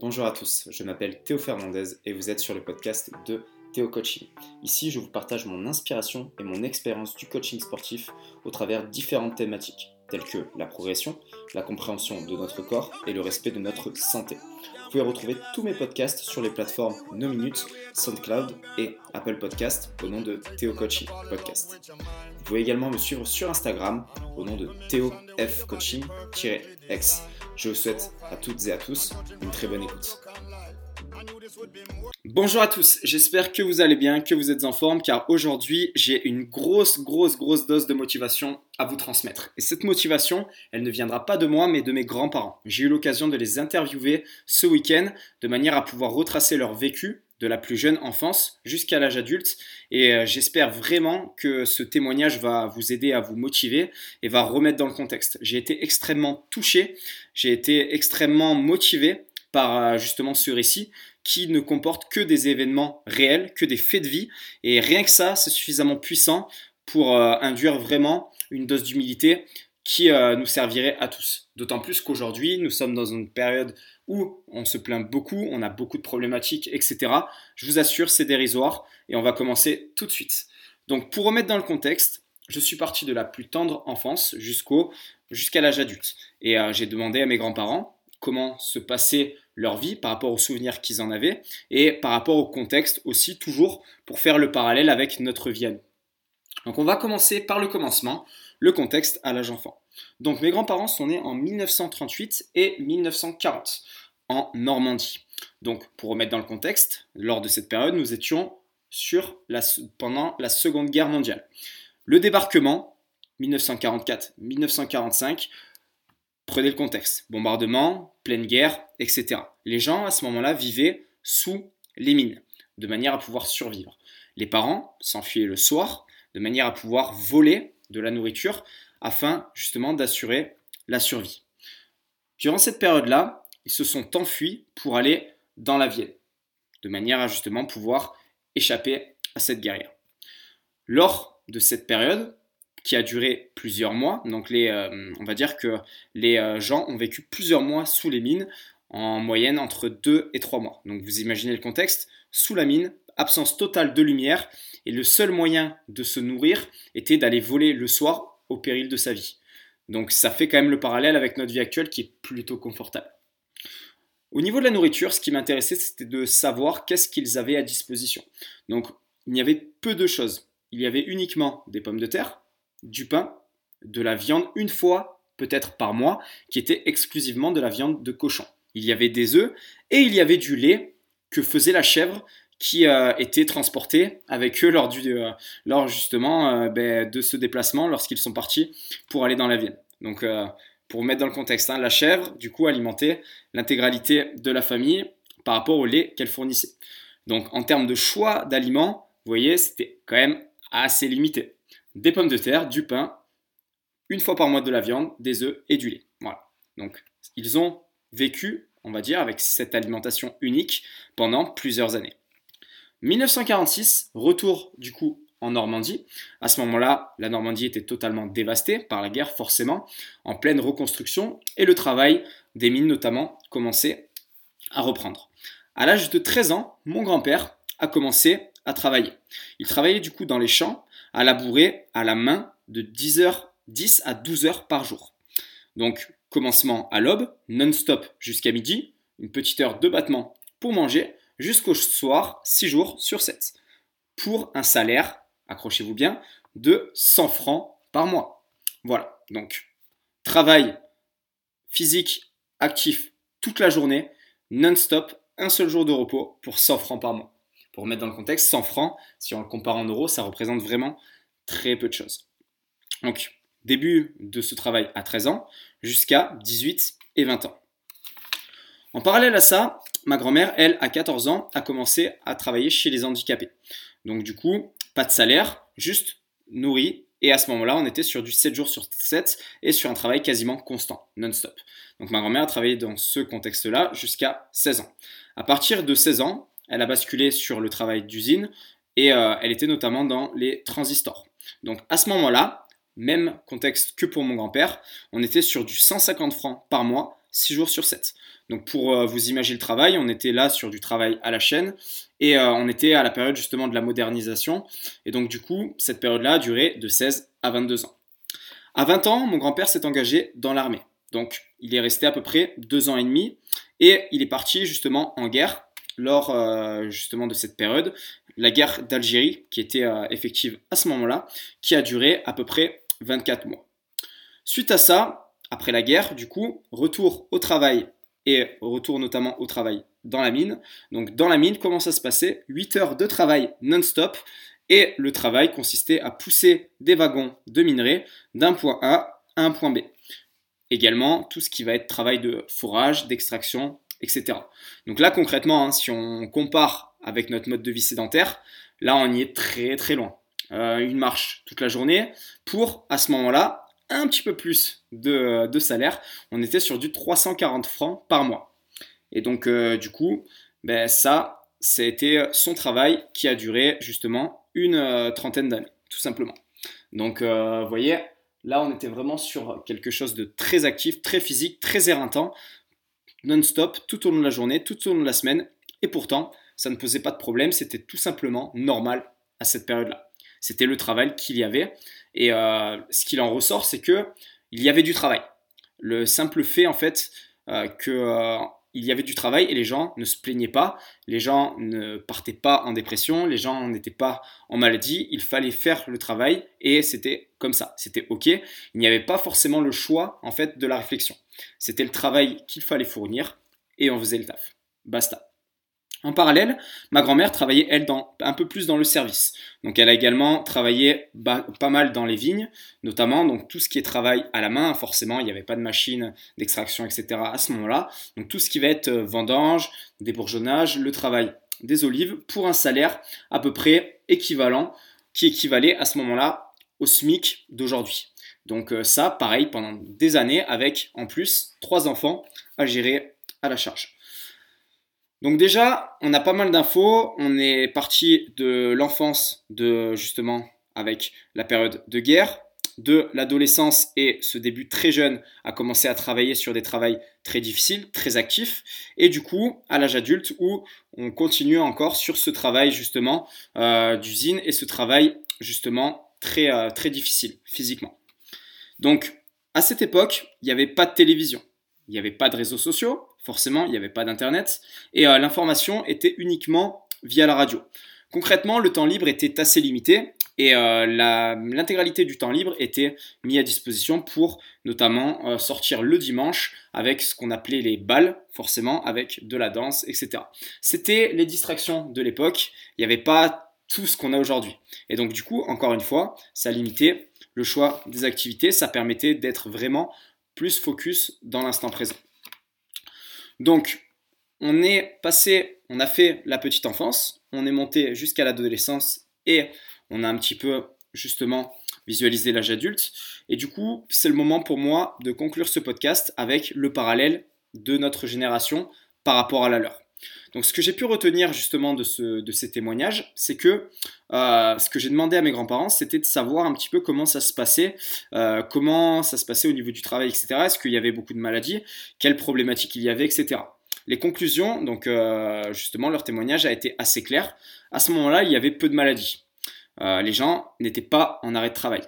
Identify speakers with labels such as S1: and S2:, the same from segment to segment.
S1: Bonjour à tous, je m'appelle Théo Fernandez et vous êtes sur le podcast de Théo Coaching. Ici, je vous partage mon inspiration et mon expérience du coaching sportif au travers différentes thématiques telles que la progression, la compréhension de notre corps et le respect de notre santé. Vous pouvez retrouver tous mes podcasts sur les plateformes No Minutes, SoundCloud et Apple Podcast au nom de Théo Coaching Podcast. Vous pouvez également me suivre sur Instagram au nom de Théo F Coaching-X. Je vous souhaite à toutes et à tous une très bonne écoute. Bonjour à tous, j'espère que vous allez bien, que vous êtes en forme, car aujourd'hui j'ai une grosse, grosse, grosse dose de motivation à vous transmettre. Et cette motivation, elle ne viendra pas de moi, mais de mes grands-parents. J'ai eu l'occasion de les interviewer ce week-end, de manière à pouvoir retracer leur vécu de la plus jeune enfance jusqu'à l'âge adulte. Et euh, j'espère vraiment que ce témoignage va vous aider à vous motiver et va remettre dans le contexte. J'ai été extrêmement touché, j'ai été extrêmement motivé par euh, justement ce récit qui ne comporte que des événements réels, que des faits de vie. Et rien que ça, c'est suffisamment puissant pour euh, induire vraiment une dose d'humilité qui euh, nous servirait à tous. D'autant plus qu'aujourd'hui, nous sommes dans une période où on se plaint beaucoup, on a beaucoup de problématiques, etc. Je vous assure, c'est dérisoire et on va commencer tout de suite. Donc pour remettre dans le contexte, je suis parti de la plus tendre enfance jusqu'à l'âge adulte. Et j'ai demandé à mes grands-parents comment se passait leur vie par rapport aux souvenirs qu'ils en avaient et par rapport au contexte aussi toujours pour faire le parallèle avec notre vie à nous. Donc on va commencer par le commencement, le contexte à l'âge enfant. Donc mes grands-parents sont nés en 1938 et 1940 en Normandie. Donc pour remettre dans le contexte, lors de cette période, nous étions sur la, pendant la Seconde Guerre mondiale. Le débarquement, 1944-1945, Prenez le contexte. Bombardement, pleine guerre, etc. Les gens, à ce moment-là, vivaient sous les mines, de manière à pouvoir survivre. Les parents s'enfuyaient le soir, de manière à pouvoir voler de la nourriture, afin justement d'assurer la survie. Durant cette période-là, ils se sont enfuis pour aller dans la Vienne, de manière à justement pouvoir échapper à cette guerrière. Lors de cette période, qui a duré plusieurs mois. Donc euh, on va dire que les euh, gens ont vécu plusieurs mois sous les mines, en moyenne entre 2 et 3 mois. Donc vous imaginez le contexte, sous la mine, absence totale de lumière, et le seul moyen de se nourrir était d'aller voler le soir au péril de sa vie. Donc ça fait quand même le parallèle avec notre vie actuelle qui est plutôt confortable. Au niveau de la nourriture, ce qui m'intéressait, c'était de savoir qu'est-ce qu'ils avaient à disposition. Donc il y avait peu de choses. Il y avait uniquement des pommes de terre, du pain, de la viande une fois peut-être par mois, qui était exclusivement de la viande de cochon. Il y avait des œufs et il y avait du lait que faisait la chèvre qui euh, était transportée avec eux lors, du, euh, lors justement euh, ben, de ce déplacement lorsqu'ils sont partis pour aller dans la Vienne. Donc pour mettre dans le contexte, hein, la chèvre du coup alimentait l'intégralité de la famille par rapport au lait qu'elle fournissait. Donc en termes de choix d'aliments, vous voyez, c'était quand même assez limité des pommes de terre, du pain, une fois par mois de la viande, des œufs et du lait. Voilà. Donc, ils ont vécu, on va dire, avec cette alimentation unique pendant plusieurs années. 1946, retour du coup en Normandie. À ce moment-là, la Normandie était totalement dévastée par la guerre, forcément, en pleine reconstruction, et le travail des mines notamment commençait à reprendre. À l'âge de 13 ans, mon grand-père a commencé à travailler. Il travaillait du coup dans les champs à labourer à la main de 10 heures, 10 à 12 heures par jour. Donc, commencement à l'aube, non-stop jusqu'à midi, une petite heure de battement pour manger, jusqu'au soir, 6 jours sur 7. Pour un salaire, accrochez-vous bien, de 100 francs par mois. Voilà, donc travail physique actif toute la journée, non-stop, un seul jour de repos pour 100 francs par mois. Pour mettre dans le contexte, 100 francs, si on le compare en euros, ça représente vraiment très peu de choses. Donc, début de ce travail à 13 ans jusqu'à 18 et 20 ans. En parallèle à ça, ma grand-mère, elle, à 14 ans, a commencé à travailler chez les handicapés. Donc du coup, pas de salaire, juste nourri. Et à ce moment-là, on était sur du 7 jours sur 7 et sur un travail quasiment constant, non-stop. Donc ma grand-mère a travaillé dans ce contexte-là jusqu'à 16 ans. À partir de 16 ans, elle a basculé sur le travail d'usine et euh, elle était notamment dans les transistors. Donc à ce moment-là, même contexte que pour mon grand-père, on était sur du 150 francs par mois, 6 jours sur 7. Donc pour euh, vous imaginer le travail, on était là sur du travail à la chaîne et euh, on était à la période justement de la modernisation. Et donc du coup, cette période-là a duré de 16 à 22 ans. À 20 ans, mon grand-père s'est engagé dans l'armée. Donc il est resté à peu près deux ans et demi et il est parti justement en guerre lors euh, justement de cette période, la guerre d'Algérie qui était effective à ce moment-là, qui a duré à peu près 24 mois. Suite à ça, après la guerre, du coup, retour au travail et retour notamment au travail dans la mine. Donc dans la mine, comment ça se passait? 8 heures de travail non-stop et le travail consistait à pousser des wagons de minerai d'un point A à un point B. Également, tout ce qui va être travail de forage, d'extraction, etc. Donc là, concrètement, hein, si on compare avec notre mode de vie sédentaire, là, on y est très très loin. Euh, une marche toute la journée pour, à ce moment-là, un petit peu plus de, salaire. On était sur du 340 francs par mois. Et donc, euh, du coup, ben, ça, c'était son travail qui a duré justement une euh, trentaine d'années, tout simplement. Donc, euh, vous voyez, là, on était vraiment sur quelque chose de très actif, très physique, très éreintant, non-stop, tout au long de la journée, tout au long de la semaine. Et pourtant, ça ne posait pas de problème, c'était tout simplement normal à cette période-là. C'était le travail qu'il y avait. Et euh, ce qu'il en ressort, c'est que il y avait du travail. Le simple fait, en fait, euh, qu'il euh, y avait du travail et les gens ne se plaignaient pas, les gens ne partaient pas en dépression, les gens n'étaient pas en maladie, il fallait faire le travail et c'était comme ça, c'était ok. Il n'y avait pas forcément le choix en fait de la réflexion. C'était le travail qu'il fallait fournir et on faisait le taf. Basta. En parallèle, ma grand-mère travaillait, elle, dans, un peu plus dans le service. Donc elle a également travaillé pas mal dans les vignes, notamment donc tout ce qui est travail à la main, forcément, il n'y avait pas de machine d'extraction, etc. à ce moment-là. Donc tout ce qui va être euh, vendange, débourgeonnage, le travail des olives, pour un salaire à peu près équivalent, qui équivalait à ce moment-là au SMIC d'aujourd'hui. Donc euh, ça, pareil, pendant des années, avec en plus trois enfants à gérer à la charge. Donc déjà, on a pas mal d'infos. On est parti de l'enfance, de justement avec la période de guerre, de l'adolescence et ce début très jeune à commencer à travailler sur des travails très difficiles, très actifs, et du coup à l'âge adulte où on continue encore sur ce travail justement euh, d'usine et ce travail justement très, euh, très difficile physiquement. Donc à cette époque, il n'y avait pas de télévision, il n'y avait pas de réseaux sociaux, forcément, il n'y avait pas d'Internet, et euh, l'information était uniquement via la radio. Concrètement, le temps libre était assez limité, et euh, l'intégralité du temps libre était mis à disposition pour notamment euh, sortir le dimanche avec ce qu'on appelait les balles, forcément, avec de la danse, etc. C'était les distractions de l'époque, il n'y avait pas tout ce qu'on a aujourd'hui. Et donc du coup, encore une fois, ça limitait le choix des activités, ça permettait d'être vraiment plus focus dans l'instant présent. Donc, on est passé, on a fait la petite enfance, on est monté jusqu'à l'adolescence et on a un petit peu justement visualisé l'âge adulte. Et du coup, c'est le moment pour moi de conclure ce podcast avec le parallèle de notre génération par rapport à la leur. Donc ce que j'ai pu retenir justement de, ces témoignages, c'est que euh, ce que j'ai demandé à mes grands-parents, c'était de savoir un petit peu comment ça se passait, euh, comment ça se passait au niveau du travail, etc. Est-ce qu'il y avait beaucoup de maladies, quelles problématiques il y avait, etc. Les conclusions, donc euh, justement, leur témoignage a été assez clair. À ce moment-là, il y avait peu de maladies. les gens n'étaient pas en arrêt de travail.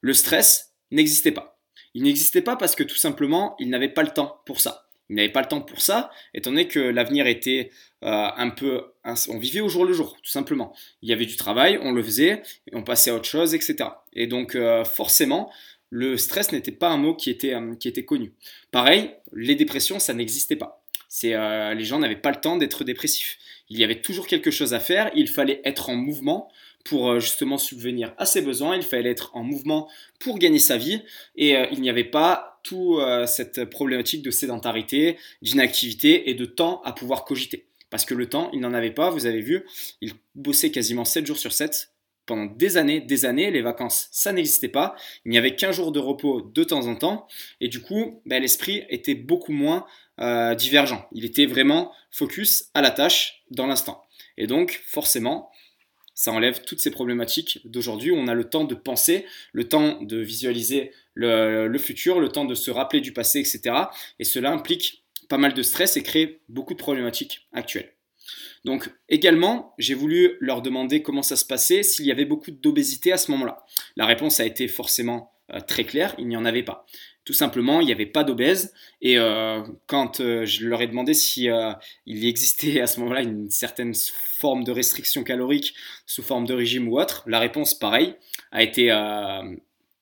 S1: Le stress n'existait pas. Il n'existait pas parce que tout simplement, ils n'avaient pas le temps pour ça. Il n'avait pas le temps pour ça, étant donné que l'avenir était euh, un peu... On vivait au jour le jour, tout simplement. Il y avait du travail, on le faisait, on passait à autre chose, etc. Et donc euh, forcément, le stress n'était pas un mot qui était, euh, qui était connu. Pareil, les dépressions, ça n'existait pas. Les gens n'avaient pas le temps d'être dépressifs. Il y avait toujours quelque chose à faire, il fallait être en mouvement pour justement subvenir à ses besoins, il fallait être en mouvement pour gagner sa vie, et il n'y avait pas toute euh, cette problématique de sédentarité, d'inactivité et de temps à pouvoir cogiter. Parce que le temps, il n'en avait pas, vous avez vu, il bossait quasiment 7 jours sur 7 pendant des années, des années, les vacances, ça n'existait pas. Il n'y avait qu'un jour de repos de temps en temps. Et du coup, ben, l'esprit était beaucoup moins euh, divergent. Il était vraiment focus à la tâche dans l'instant. Et donc, forcément, ça enlève toutes ces problématiques d'aujourd'hui on a le temps de penser, le temps de visualiser le, futur, le temps de se rappeler du passé, etc. Et cela implique pas mal de stress et crée beaucoup de problématiques actuelles. Donc également, j'ai voulu leur demander comment ça se passait s'il y avait beaucoup d'obésité à ce moment-là. La réponse a été forcément euh, très claire, il n'y en avait pas. Tout simplement, il n'y avait pas d'obèse. Et euh, quand euh, je leur ai demandé si il existait à ce moment-là une certaine forme de restriction calorique sous forme de régime ou autre, la réponse, pareil, a été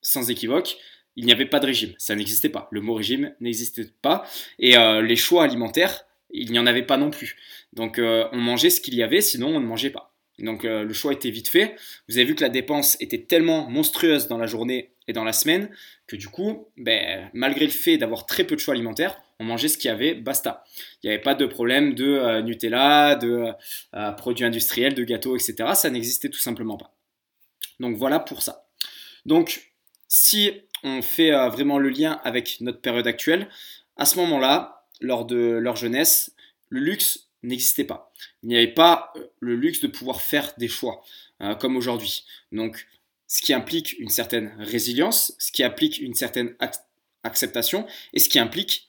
S1: sans équivoque il n'y avait pas de régime, ça n'existait pas. Le mot régime n'existait pas. Et les choix alimentaires, il n'y en avait pas non plus. Donc euh, on mangeait ce qu'il y avait, sinon on ne mangeait pas. Donc euh, le choix était vite fait. Vous avez vu que la dépense était tellement monstrueuse dans la journée et dans la semaine que du coup, ben, malgré le fait d'avoir très peu de choix alimentaires, on mangeait ce qu'il y avait, basta. Il n'y avait pas de problème de euh, Nutella, de produits industriels, de gâteaux, etc. Ça n'existait tout simplement pas. Donc voilà pour ça. Donc si on fait vraiment le lien avec notre période actuelle, à ce moment-là, lors de leur jeunesse, le luxe n'existait pas. Il n'y avait pas euh, le luxe de pouvoir faire des choix euh, comme aujourd'hui. Donc, ce qui implique une certaine résilience, ce qui implique une certaine acceptation et ce qui implique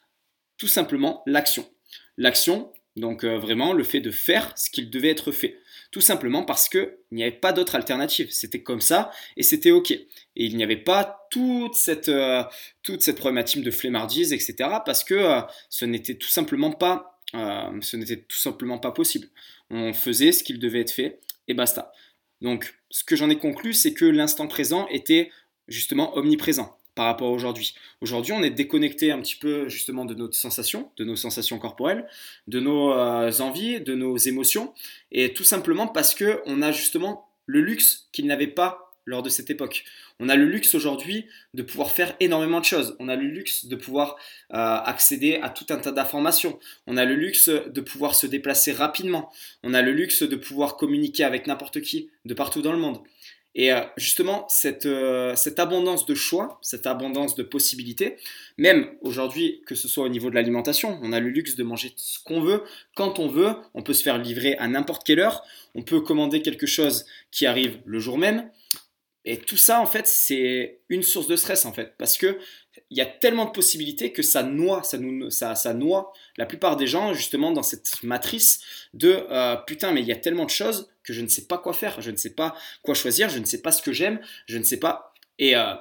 S1: tout simplement l'action. L'action, donc euh, vraiment le fait de faire ce qu'il devait être fait. Tout simplement parce qu'il n'y avait pas d'autre alternative. C'était comme ça et c'était OK. Et il n'y avait pas toute cette, toute cette problématique de flemmardise, etc. Parce que ce n'était tout simplement pas euh, ce n'était tout simplement pas possible. On faisait ce qu'il devait être fait et basta. Donc, ce que j'en ai conclu, c'est que l'instant présent était justement omniprésent par rapport à aujourd'hui. Aujourd'hui, on est déconnecté un petit peu justement de nos sensations, de nos sensations corporelles, de nos euh, envies, de nos émotions, et tout simplement parce que on a justement le luxe qu'il n'avait pas lors de cette époque. On a le luxe aujourd'hui de pouvoir faire énormément de choses. On a le luxe de pouvoir euh, accéder à tout un tas d'informations. On a le luxe de pouvoir se déplacer rapidement. On a le luxe de pouvoir communiquer avec n'importe qui de partout dans le monde. Et euh, justement, cette, euh, cette, abondance de choix, cette abondance de possibilités, même aujourd'hui, que ce soit au niveau de l'alimentation, on a le luxe de manger ce qu'on veut, quand on veut, on peut se faire livrer à n'importe quelle heure, on peut commander quelque chose qui arrive le jour même, et tout ça, en fait, c'est une source de stress, en fait, parce que il y a tellement de possibilités que ça noie, ça, nous, ça, ça noie la plupart des gens, justement, dans cette matrice de euh, putain, mais il y a tellement de choses que je ne sais pas quoi faire, je ne sais pas quoi choisir, je ne sais pas ce que j'aime, je ne sais pas. Et euh,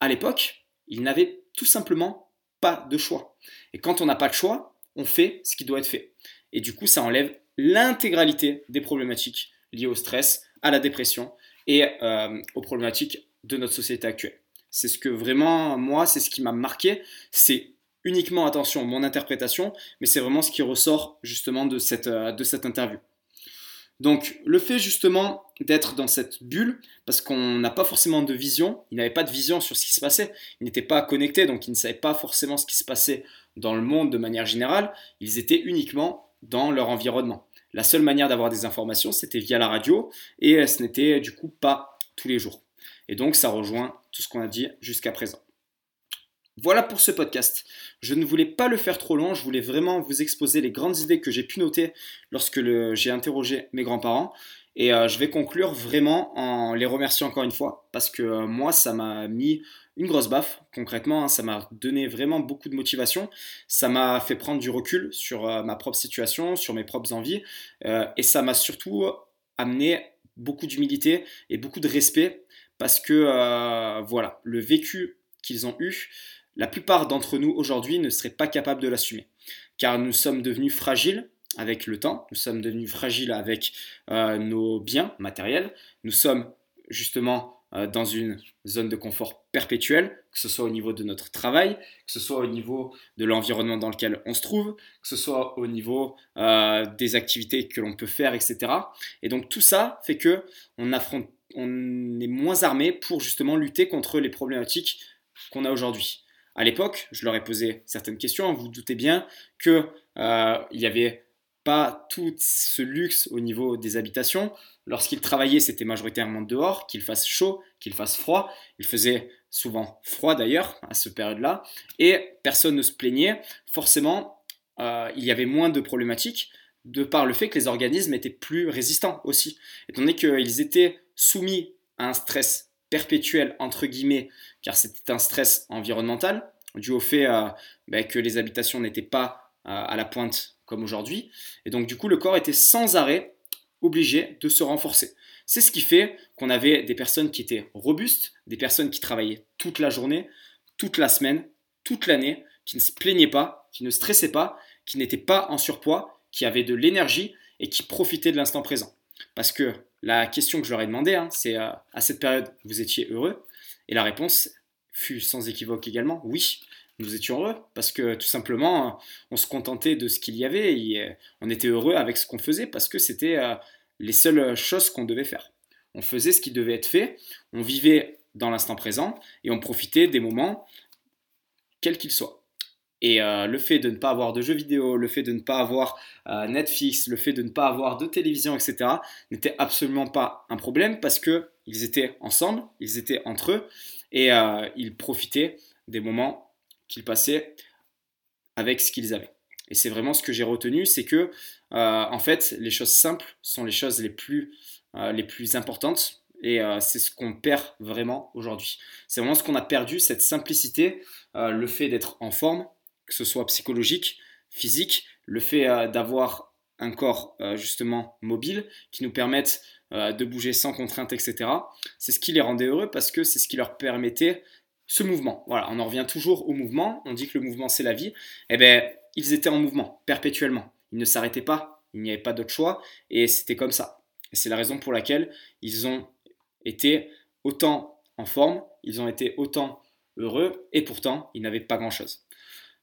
S1: à l'époque, il n'avait tout simplement pas de choix. Et quand on n'a pas de choix, on fait ce qui doit être fait. Et du coup, ça enlève l'intégralité des problématiques liées au stress, à la dépression et euh, aux problématiques de notre société actuelle. C'est ce que vraiment, moi, c'est ce qui m'a marqué. C'est uniquement, attention, mon interprétation, mais c'est vraiment ce qui ressort justement de cette, euh, de cette interview. Donc le fait justement d'être dans cette bulle, parce qu'on n'a pas forcément de vision, il n'avait pas de vision sur ce qui se passait, il n'était pas connecté, donc il ne savait pas forcément ce qui se passait dans le monde de manière générale, ils étaient uniquement dans leur environnement. La seule manière d'avoir des informations, c'était via la radio, et ce n'était du coup pas tous les jours. Et donc ça rejoint tout ce qu'on a dit jusqu'à présent. Voilà pour ce podcast. Je ne voulais pas le faire trop long, je voulais vraiment vous exposer les grandes idées que j'ai pu noter lorsque j'ai interrogé mes grands-parents. Et euh, je vais conclure vraiment en les remerciant encore une fois, parce que euh, moi, ça m'a mis une grosse baffe, concrètement, hein. ça m'a donné vraiment beaucoup de motivation, ça m'a fait prendre du recul sur euh, ma propre situation, sur mes propres envies, et ça m'a surtout amené beaucoup d'humilité et beaucoup de respect, parce que voilà, le vécu qu'ils ont eu, la plupart d'entre nous aujourd'hui ne seraient pas capables de l'assumer, car nous sommes devenus fragiles avec le temps, nous sommes devenus fragiles avec euh, nos biens matériels, nous sommes justement euh, dans une zone de confort perpétuel, que ce soit au niveau de notre travail, que ce soit au niveau de l'environnement dans lequel on se trouve, que ce soit au niveau euh, des activités que l'on peut faire, etc. Et donc tout ça fait que on affronte, on est moins armé pour justement lutter contre les problématiques qu'on a aujourd'hui. À l'époque, je leur ai posé certaines questions. Vous, vous doutez bien qu'il il y avait pas tout ce luxe au niveau des habitations. Lorsqu'ils travaillaient, c'était majoritairement dehors, qu'il fasse chaud, qu'il fasse froid. Il faisait souvent froid d'ailleurs à cette période-là. Et personne ne se plaignait. Forcément, euh, il y avait moins de problématiques de par le fait que les organismes étaient plus résistants aussi. Étant donné qu'ils étaient soumis à un stress perpétuel, entre guillemets, car c'était un stress environnemental, dû au fait euh, ben, que les habitations n'étaient pas à la pointe comme aujourd'hui. Et donc du coup, le corps était sans arrêt obligé de se renforcer. C'est ce qui fait qu'on avait des personnes qui étaient robustes, des personnes qui travaillaient toute la journée, toute la semaine, toute l'année, qui ne se plaignaient pas, qui ne stressaient pas, qui n'étaient pas en surpoids, qui avaient de l'énergie et qui profitaient de l'instant présent. Parce que la question que je leur ai demandé, hein, c'est euh, à cette période, vous étiez heureux? Et la réponse fut sans équivoque également, oui, nous étions heureux, parce que tout simplement, on se contentait de ce qu'il y avait, et euh, on était heureux avec ce qu'on faisait, parce que c'était euh, les seules choses qu'on devait faire. On faisait ce qui devait être fait, on vivait dans l'instant présent, et on profitait des moments, quels qu'ils soient. Et euh, le fait de ne pas avoir de jeux vidéo, le fait de ne pas avoir Netflix, le fait de ne pas avoir de télévision, etc., n'était absolument pas un problème parce qu'ils étaient ensemble, ils étaient entre eux et ils profitaient des moments qu'ils passaient avec ce qu'ils avaient. Et c'est vraiment ce que j'ai retenu, c'est que en fait, les choses simples sont les choses les plus, les plus importantes et c'est ce qu'on perd vraiment aujourd'hui. C'est vraiment ce qu'on a perdu, cette simplicité, le fait d'être en forme, que ce soit psychologique, physique, le fait euh, d'avoir un corps euh, justement mobile qui nous permette euh, de bouger sans contrainte, etc. C'est ce qui les rendait heureux parce que c'est ce qui leur permettait ce mouvement. Voilà, on en revient toujours au mouvement. On dit que le mouvement c'est la vie. Eh bien, ils étaient en mouvement perpétuellement. Ils ne s'arrêtaient pas. Il n'y avait pas d'autre choix et c'était comme ça. C'est la raison pour laquelle ils ont été autant en forme, ils ont été autant heureux et pourtant ils n'avaient pas grand-chose.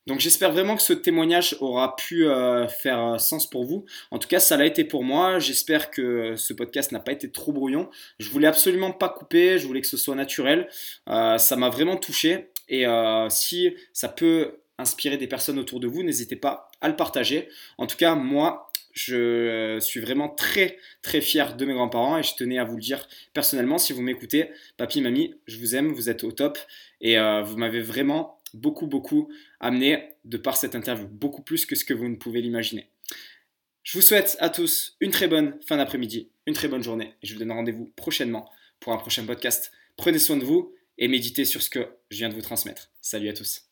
S1: Donc j'espère vraiment que ce témoignage aura pu euh, faire euh, sens pour vous. En tout cas, ça l'a été pour moi. J'espère que ce podcast n'a pas été trop brouillon. Je voulais absolument pas couper, je voulais que ce soit naturel. Euh, ça m'a vraiment touché. Et si ça peut inspirer des personnes autour de vous, n'hésitez pas à le partager. En tout cas, moi, je suis vraiment très très fier de mes grands-parents et je tenais à vous le dire personnellement. Si vous m'écoutez, papy, mamie, je vous aime, vous êtes au top et vous m'avez vraiment beaucoup, beaucoup amené de par cette interview, beaucoup plus que ce que vous ne pouvez l'imaginer. Je vous souhaite à tous une très bonne fin d'après-midi, une très bonne journée, et je vous donne rendez-vous prochainement pour un prochain podcast. Prenez soin de vous et méditez sur ce que je viens de vous transmettre. Salut à tous.